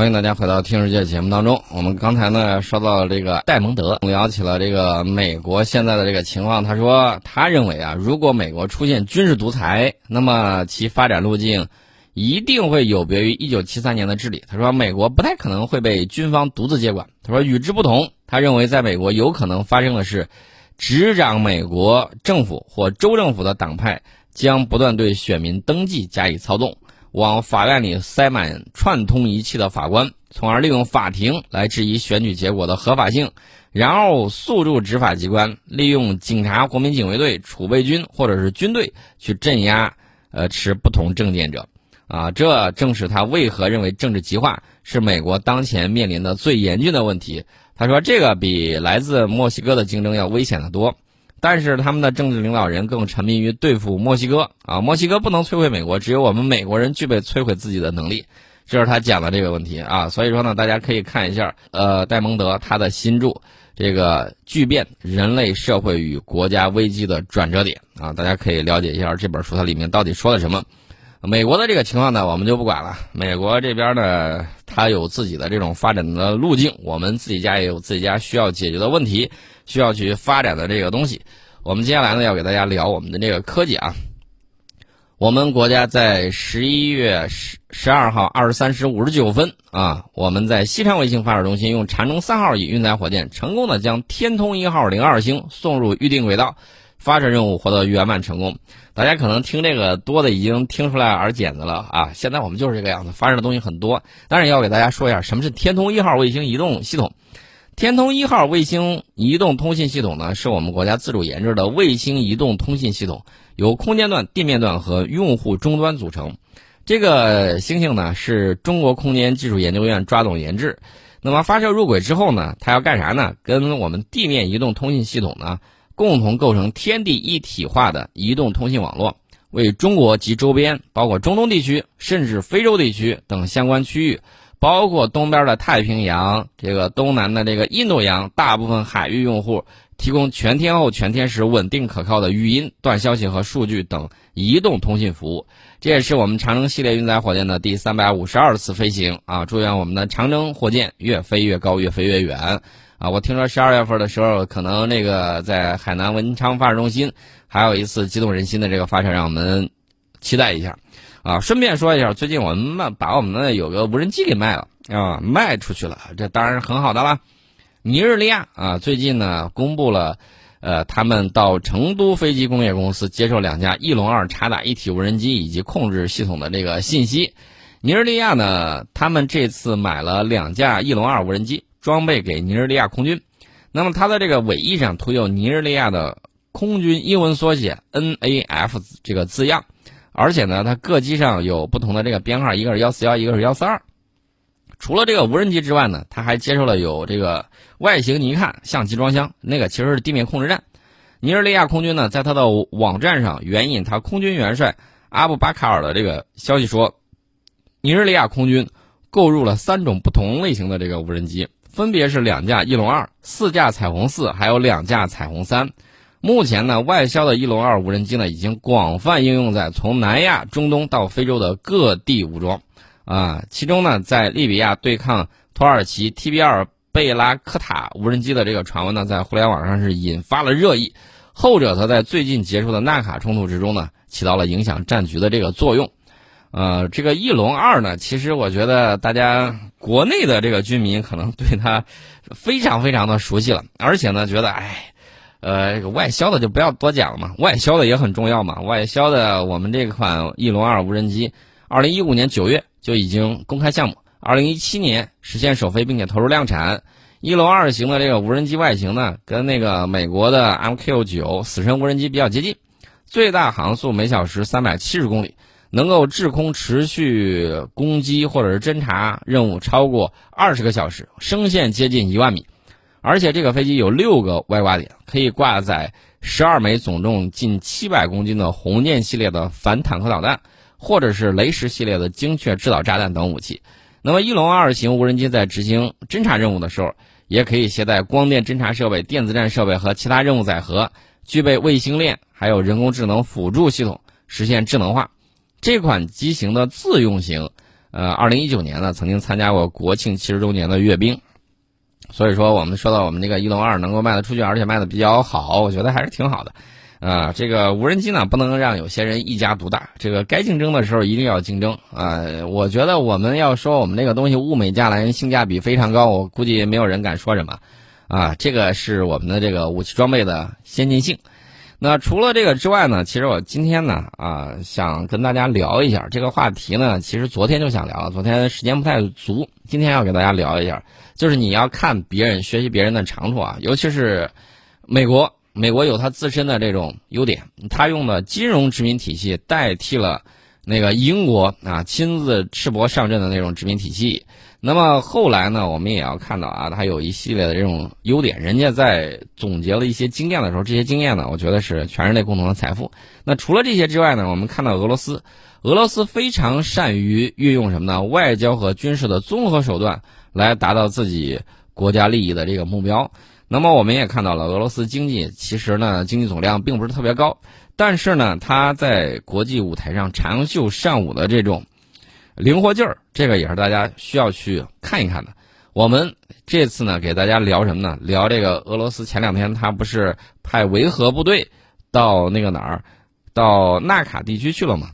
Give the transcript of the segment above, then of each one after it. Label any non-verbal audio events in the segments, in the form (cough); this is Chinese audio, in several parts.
欢迎大家回到《听世界》节目当中。我们刚才呢说到这个戴蒙德，聊起了这个美国现在的这个情况。他说，他认为啊，如果美国出现军事独裁，那么其发展路径一定会有别于1973年的治理。他说，美国不太可能会被军方独自接管。他说，与之不同，他认为在美国有可能发生的是，执掌美国政府或州政府的党派将不断对选民登记加以操纵。往法院里塞满串通一气的法官，从而利用法庭来质疑选举结果的合法性，然后诉诸执法机关，利用警察、国民警卫队、储备军或者是军队去镇压呃持不同政见者。啊，这正是他为何认为政治极化是美国当前面临的最严峻的问题。他说，这个比来自墨西哥的竞争要危险得多。但是他们的政治领导人更沉迷于对付墨西哥啊！墨西哥不能摧毁美国，只有我们美国人具备摧毁自己的能力。这是他讲的这个问题啊！所以说呢，大家可以看一下呃戴蒙德他的新著这个巨变：人类社会与国家危机的转折点啊！大家可以了解一下这本书它里面到底说了什么。美国的这个情况呢，我们就不管了。美国这边呢，它有自己的这种发展的路径，我们自己家也有自己家需要解决的问题。需要去发展的这个东西，我们接下来呢要给大家聊我们的这个科技啊。我们国家在十一月十十二号二十三时五十九分啊，我们在西昌卫星发射中心用长征三号乙运载火箭成功的将天通一号零二星送入预定轨道，发射任务获得圆满成功。大家可能听这个多的已经听出来耳茧子了啊！现在我们就是这个样子，发射的东西很多。当然要给大家说一下什么是天通一号卫星移动系统。天通一号卫星移动通信系统呢，是我们国家自主研制的卫星移动通信系统，由空间段、地面段和用户终端组成。这个星星呢，是中国空间技术研究院抓总研制。那么发射入轨之后呢，它要干啥呢？跟我们地面移动通信系统呢，共同构成天地一体化的移动通信网络，为中国及周边，包括中东地区，甚至非洲地区等相关区域。包括东边的太平洋，这个东南的这个印度洋，大部分海域用户提供全天候、全天时、稳定可靠的语音、短消息和数据等移动通信服务。这也是我们长征系列运载火箭的第三百五十二次飞行啊！祝愿我们的长征火箭越飞越高，越飞越远啊！我听说十二月份的时候，可能那个在海南文昌发射中心还有一次激动人心的这个发射，让我们期待一下。啊，顺便说一下，最近我们把我们的有个无人机给卖了啊，卖出去了，这当然是很好的了。尼日利亚啊，最近呢公布了，呃，他们到成都飞机工业公司接受两架翼龙二察打一体无人机以及控制系统的这个信息。尼日利亚呢，他们这次买了两架翼龙二无人机，装备给尼日利亚空军。那么它的这个尾翼上涂有尼日利亚的空军英文缩写 NAF 这个字样。而且呢，它各机上有不同的这个编号，一个是幺四幺，一个是幺四二。除了这个无人机之外呢，它还接受了有这个外形，你一看像集装箱，那个其实是地面控制站。尼日利亚空军呢，在他的网站上援引他空军元帅阿布巴卡尔的这个消息说，尼日利亚空军购入了三种不同类型的这个无人机，分别是两架翼龙二、四架彩虹四，还有两架彩虹三。目前呢，外销的翼龙二无人机呢，已经广泛应用在从南亚、中东到非洲的各地武装，啊，其中呢，在利比亚对抗土耳其 TB 二贝拉克塔无人机的这个传闻呢，在互联网上是引发了热议，后者则在最近结束的纳卡冲突之中呢，起到了影响战局的这个作用，呃，这个翼龙二呢，其实我觉得大家国内的这个军民可能对它非常非常的熟悉了，而且呢，觉得哎。呃，这个外销的就不要多讲了嘛，外销的也很重要嘛。外销的我们这款翼龙二无人机，二零一五年九月就已经公开项目，二零一七年实现首飞并且投入量产。翼龙二型的这个无人机外形呢，跟那个美国的 MQ 九死神无人机比较接近，最大航速每小时三百七十公里，能够滞空持续攻击或者是侦察任务超过二十个小时，升限接近一万米。而且这个飞机有六个外挂点，可以挂载十二枚总重近七百公斤的红箭系列的反坦克导弹，或者是雷石系列的精确制导炸弹等武器。那么，翼龙二型无人机在执行侦察任务的时候，也可以携带光电侦察设备、电子战设备和其他任务载荷，具备卫星链，还有人工智能辅助系统，实现智能化。这款机型的自用型。呃，二零一九年呢曾经参加过国庆七十周年的阅兵。所以说，我们说到我们这个翼龙二能够卖得出去，而且卖得比较好，我觉得还是挺好的。啊，这个无人机呢，不能让有些人一家独大。这个该竞争的时候一定要竞争啊！我觉得我们要说我们这个东西物美价廉，性价比非常高，我估计没有人敢说什么。啊，这个是我们的这个武器装备的先进性。那除了这个之外呢，其实我今天呢啊，想跟大家聊一下这个话题呢。其实昨天就想聊，昨天时间不太足，今天要给大家聊一下，就是你要看别人学习别人的长处啊，尤其是美国。美国有它自身的这种优点，它用的金融殖民体系代替了那个英国啊亲自赤膊上阵的那种殖民体系。那么后来呢，我们也要看到啊，它有一系列的这种优点。人家在总结了一些经验的时候，这些经验呢，我觉得是全人类共同的财富。那除了这些之外呢，我们看到俄罗斯，俄罗斯非常善于运用什么呢？外交和军事的综合手段来达到自己国家利益的这个目标。那么我们也看到了，俄罗斯经济其实呢，经济总量并不是特别高，但是呢，他在国际舞台上长袖善舞的这种灵活劲儿，这个也是大家需要去看一看的。我们这次呢，给大家聊什么呢？聊这个俄罗斯前两天他不是派维和部队到那个哪儿，到纳卡地区去了吗？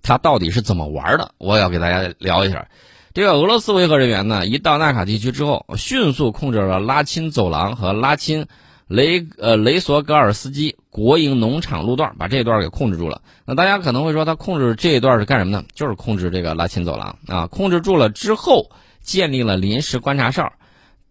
他到底是怎么玩的？我要给大家聊一下。这个俄罗斯维和人员呢，一到纳卡地区之后，迅速控制了拉钦走廊和拉钦雷呃雷索戈尔斯基国营农场路段，把这一段给控制住了。那大家可能会说，他控制这一段是干什么呢？就是控制这个拉钦走廊啊。控制住了之后，建立了临时观察哨。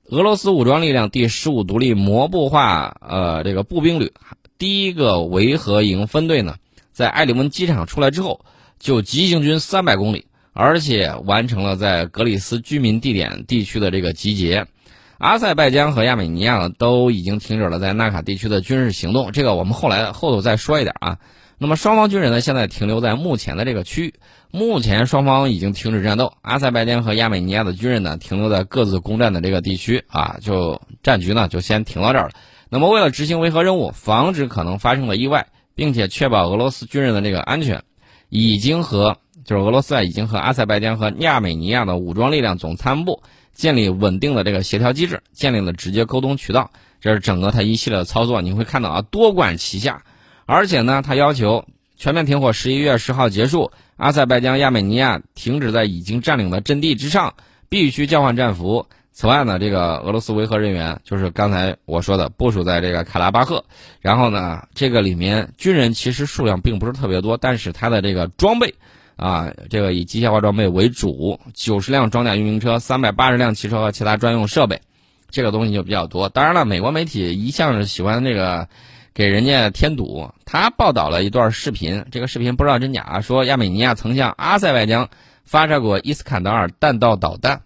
俄罗斯武装力量第十五独立摩步化呃这个步兵旅第一个维和营分队呢，在埃里温机场出来之后，就急行军三百公里。而且完成了在格里斯居民地点地区的这个集结，阿塞拜疆和亚美尼亚呢都已经停止了在纳卡地区的军事行动，这个我们后来后头再说一点啊。那么双方军人呢现在停留在目前的这个区域，目前双方已经停止战斗，阿塞拜疆和亚美尼亚的军人呢停留在各自攻占的这个地区啊，就战局呢就先停到这儿了。那么为了执行维和任务，防止可能发生的意外，并且确保俄罗斯军人的这个安全，已经和。就是俄罗斯啊，已经和阿塞拜疆和亚美尼亚的武装力量总参谋部建立稳定的这个协调机制，建立了直接沟通渠道。这是整个他一系列的操作，你会看到啊，多管齐下。而且呢，他要求全面停火，十一月十号结束，阿塞拜疆、亚美尼亚停止在已经占领的阵地之上，必须交换战俘。此外呢，这个俄罗斯维和人员就是刚才我说的部署在这个卡拉巴赫。然后呢，这个里面军人其实数量并不是特别多，但是他的这个装备。啊，这个以机械化装备为主，九十辆装甲运兵车，三百八十辆汽车和其他专用设备，这个东西就比较多。当然了，美国媒体一向是喜欢这个给人家添堵。他报道了一段视频，这个视频不知道真假，说亚美尼亚曾向阿塞拜疆发射过伊斯坎德尔弹道导弹。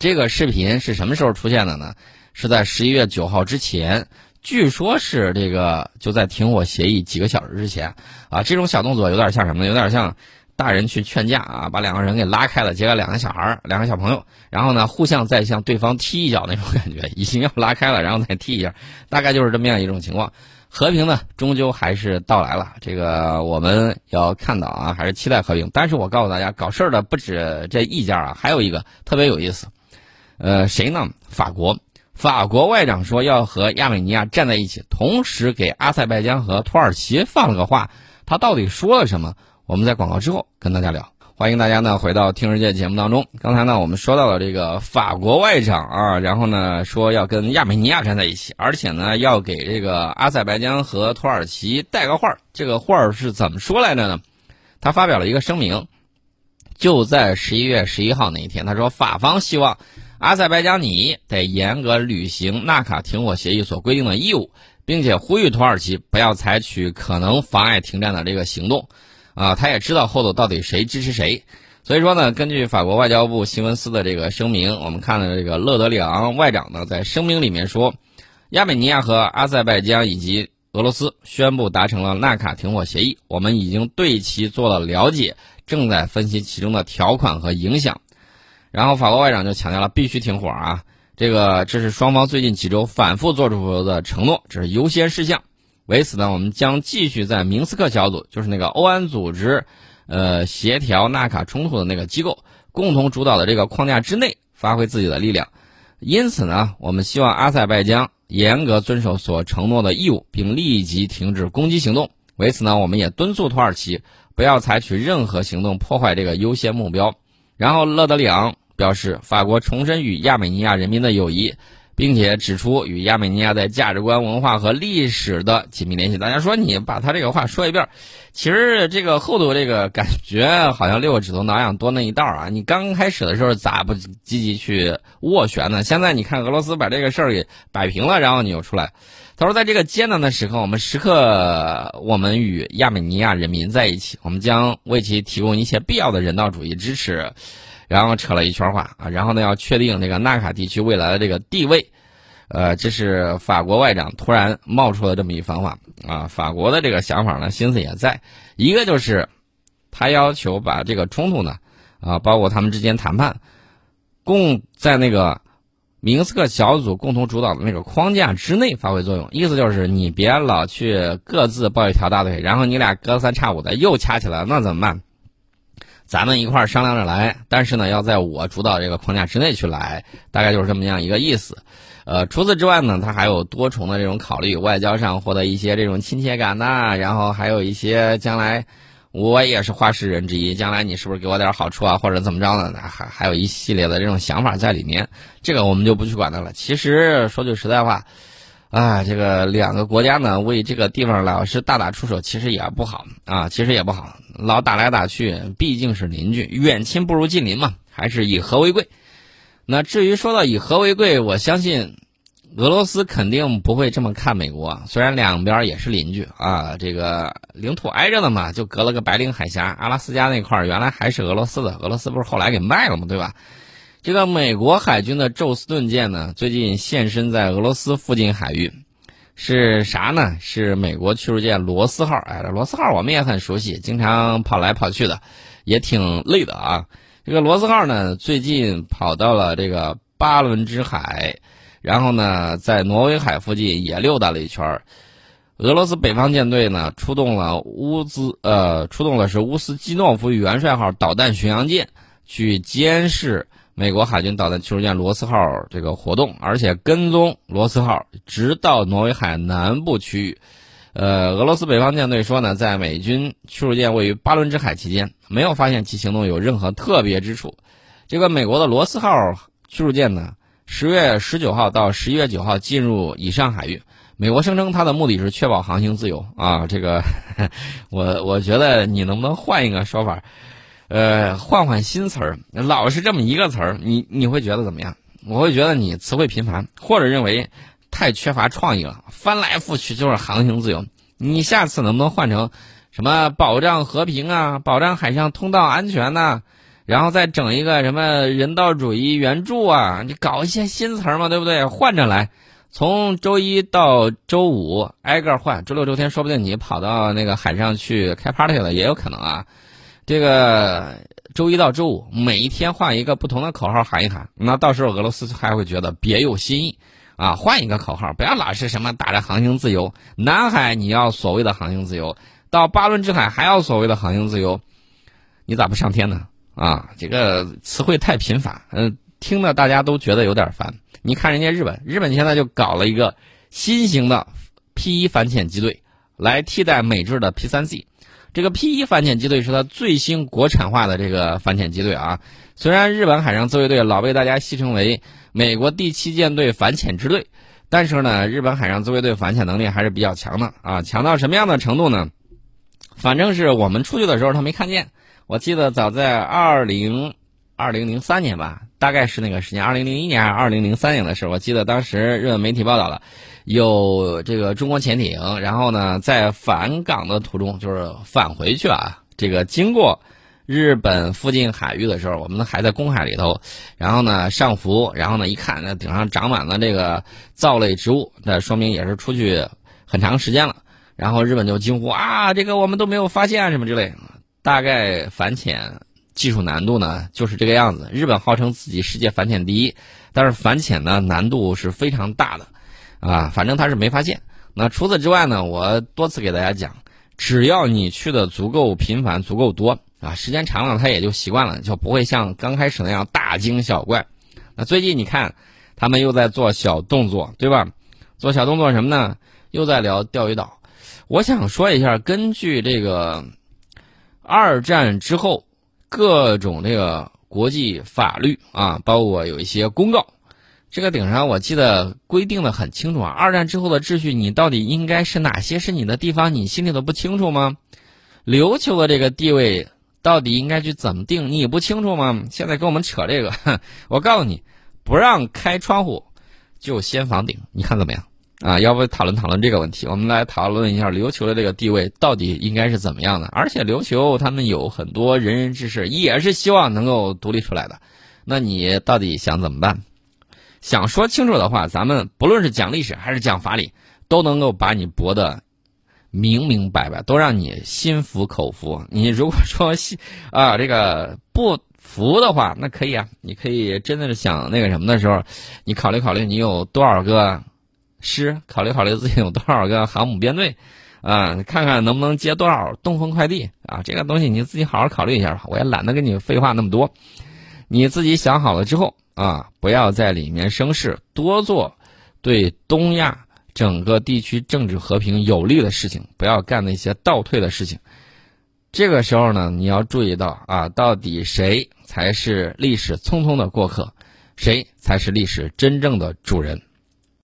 这个视频是什么时候出现的呢？是在十一月九号之前，据说是这个就在停火协议几个小时之前。啊，这种小动作有点像什么呢？有点像。大人去劝架啊，把两个人给拉开了，结果两个小孩儿、两个小朋友，然后呢，互相再向对方踢一脚那种感觉，已经要拉开了，然后再踢一下，大概就是这么样一种情况。和平呢，终究还是到来了，这个我们要看到啊，还是期待和平。但是我告诉大家，搞事儿的不止这一家啊，还有一个特别有意思，呃，谁呢？法国，法国外长说要和亚美尼亚站在一起，同时给阿塞拜疆和土耳其放了个话，他到底说了什么？我们在广告之后跟大家聊，欢迎大家呢回到听世界节目当中。刚才呢我们说到了这个法国外长啊，然后呢说要跟亚美尼亚站在一起，而且呢要给这个阿塞拜疆和土耳其带个话儿这个话儿是怎么说来着呢？他发表了一个声明，就在十一月十一号那一天，他说法方希望阿塞拜疆你得严格履行纳卡停火协议所规定的义务，并且呼吁土耳其不要采取可能妨碍停战的这个行动。啊，他也知道后头到底谁支持谁，所以说呢，根据法国外交部新闻司的这个声明，我们看了这个勒德里昂外长呢，在声明里面说，亚美尼亚和阿塞拜疆以及俄罗斯宣布达成了纳卡停火协议，我们已经对其做了了解，正在分析其中的条款和影响。然后法国外长就强调了必须停火啊，这个这是双方最近几周反复做出的承诺，这是优先事项。为此呢，我们将继续在明斯克小组，就是那个欧安组织，呃协调纳卡冲突的那个机构，共同主导的这个框架之内发挥自己的力量。因此呢，我们希望阿塞拜疆严格遵守所承诺的义务，并立即停止攻击行动。为此呢，我们也敦促土耳其不要采取任何行动破坏这个优先目标。然后，勒德里昂表示，法国重申与亚美尼亚人民的友谊。并且指出与亚美尼亚在价值观、文化和历史的紧密联系。大家说你把他这个话说一遍，其实这个后头这个感觉好像六个指头挠痒多那一道啊！你刚开始的时候咋不积极去斡旋呢？现在你看俄罗斯把这个事儿给摆平了，然后你又出来。他说，在这个艰难的时刻，我们时刻我们与亚美尼亚人民在一起，我们将为其提供一切必要的人道主义支持。然后扯了一圈话啊，然后呢要确定这个纳卡地区未来的这个地位，呃，这是法国外长突然冒出了这么一番话啊。法国的这个想法呢，心思也在，一个就是他要求把这个冲突呢，啊，包括他们之间谈判，共在那个明斯克小组共同主导的那个框架之内发挥作用。意思就是你别老去各自抱一条大腿，然后你俩隔三差五的又掐起来，那怎么办？咱们一块儿商量着来，但是呢，要在我主导这个框架之内去来，大概就是这么样一个意思。呃，除此之外呢，他还有多重的这种考虑，外交上获得一些这种亲切感呐，然后还有一些将来我也是话事人之一，将来你是不是给我点好处啊，或者怎么着呢？还还有一系列的这种想法在里面，这个我们就不去管它了。其实说句实在话。啊，这个两个国家呢，为这个地方老是大打出手，其实也不好啊，其实也不好，老打来打去，毕竟是邻居，远亲不如近邻嘛，还是以和为贵。那至于说到以和为贵，我相信俄罗斯肯定不会这么看美国，虽然两边也是邻居啊，这个领土挨着的嘛，就隔了个白令海峡，阿拉斯加那块原来还是俄罗斯的，俄罗斯不是后来给卖了嘛，对吧？这个美国海军的宙斯盾舰呢，最近现身在俄罗斯附近海域，是啥呢？是美国驱逐舰罗斯号。哎，罗斯号我们也很熟悉，经常跑来跑去的，也挺累的啊。这个罗斯号呢，最近跑到了这个巴伦支海，然后呢，在挪威海附近也溜达了一圈儿。俄罗斯北方舰队呢，出动了乌兹呃，出动了是乌斯基诺夫元帅号导弹巡洋舰去监视。美国海军导弹驱逐舰罗斯号这个活动，而且跟踪罗斯号直到挪威海南部区域。呃，俄罗斯北方舰队说呢，在美军驱逐舰位于巴伦支海期间，没有发现其行动有任何特别之处。这个美国的罗斯号驱逐舰呢，十月十九号到十一月九号进入以上海域。美国声称它的目的是确保航行自由啊。这个，(laughs) 我我觉得你能不能换一个说法？呃，换换新词儿，老是这么一个词儿，你你会觉得怎么样？我会觉得你词汇频繁，或者认为太缺乏创意了，翻来覆去就是航行自由。你下次能不能换成什么保障和平啊，保障海上通道安全呐？然后再整一个什么人道主义援助啊？你搞一些新词儿嘛，对不对？换着来，从周一到周五挨个换，周六周天说不定你跑到那个海上去开 party 了，也有可能啊。这个周一到周五，每一天换一个不同的口号喊一喊，那到时候俄罗斯还会觉得别有新意，啊，换一个口号，不要老是什么打着航行自由，南海你要所谓的航行自由，到巴伦支海还要所谓的航行自由，你咋不上天呢？啊，这个词汇太频繁，嗯，听的大家都觉得有点烦。你看人家日本，日本现在就搞了一个新型的 P 一反潜机队，来替代美制的 P 三 C。这个 P 一反潜机队是它最新国产化的这个反潜机队啊。虽然日本海上自卫队老被大家戏称为美国第七舰队反潜支队，但是呢，日本海上自卫队反潜能力还是比较强的啊。强到什么样的程度呢？反正是我们出去的时候他没看见。我记得早在二零二零零三年吧，大概是那个时间，二零零一年还是二零零三年的时候，我记得当时日本媒体报道了。有这个中国潜艇，然后呢，在返港的途中，就是返回去啊。这个经过日本附近海域的时候，我们还在公海里头，然后呢上浮，然后呢一看，那顶上长满了这个藻类植物，那说明也是出去很长时间了。然后日本就惊呼啊，这个我们都没有发现什么之类。大概反潜技术难度呢就是这个样子。日本号称自己世界反潜第一，但是反潜呢难度是非常大的。啊，反正他是没发现。那除此之外呢？我多次给大家讲，只要你去的足够频繁、足够多，啊，时间长了他也就习惯了，就不会像刚开始那样大惊小怪。那最近你看，他们又在做小动作，对吧？做小动作什么呢？又在聊钓鱼岛。我想说一下，根据这个二战之后各种这个国际法律啊，包括有一些公告，这个顶上我记得规定的很清楚啊。二战之后的秩序，你到底应该是哪些是你的地方，你心里都不清楚吗？琉球的这个地位到底应该去怎么定，你不清楚吗？现在跟我们扯这个，(laughs) 我告诉你，不让开窗户，就掀房顶，你看怎么样？啊，要不讨论讨论这个问题？我们来讨论一下琉球的这个地位到底应该是怎么样的？而且琉球他们有很多仁人志士，也是希望能够独立出来的。那你到底想怎么办？想说清楚的话，咱们不论是讲历史还是讲法理，都能够把你驳得明明白白，都让你心服口服。你如果说心 (laughs) 啊这个不服的话，那可以啊，你可以真的是想那个什么的时候，你考虑考虑，你有多少个？师考虑考虑自己有多少个航母编队，啊，看看能不能接多少东风快递啊？这个东西你自己好好考虑一下吧。我也懒得跟你废话那么多，你自己想好了之后啊，不要在里面生事，多做对东亚整个地区政治和平有利的事情，不要干那些倒退的事情。这个时候呢，你要注意到啊，到底谁才是历史匆匆的过客，谁才是历史真正的主人。